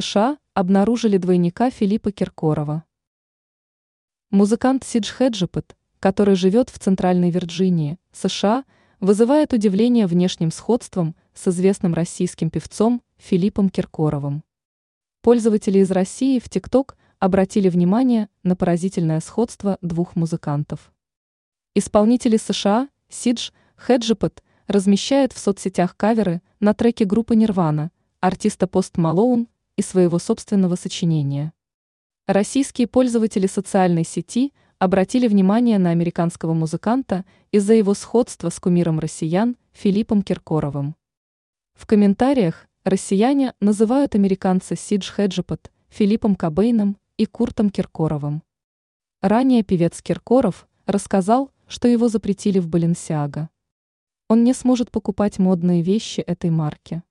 США обнаружили двойника Филиппа Киркорова. Музыкант Сидж Хеджипет, который живет в Центральной Вирджинии, США, вызывает удивление внешним сходством с известным российским певцом Филиппом Киркоровым. Пользователи из России в ТикТок обратили внимание на поразительное сходство двух музыкантов. Исполнители США Сидж Хеджипет размещает в соцсетях каверы на треке группы Нирвана, артиста Пост Малоун и своего собственного сочинения. Российские пользователи социальной сети обратили внимание на американского музыканта из-за его сходства с кумиром россиян Филиппом Киркоровым. В комментариях россияне называют американца Сидж Хеджипот Филиппом Кобейном и Куртом Киркоровым. Ранее певец Киркоров рассказал, что его запретили в Баленсиаго. Он не сможет покупать модные вещи этой марки.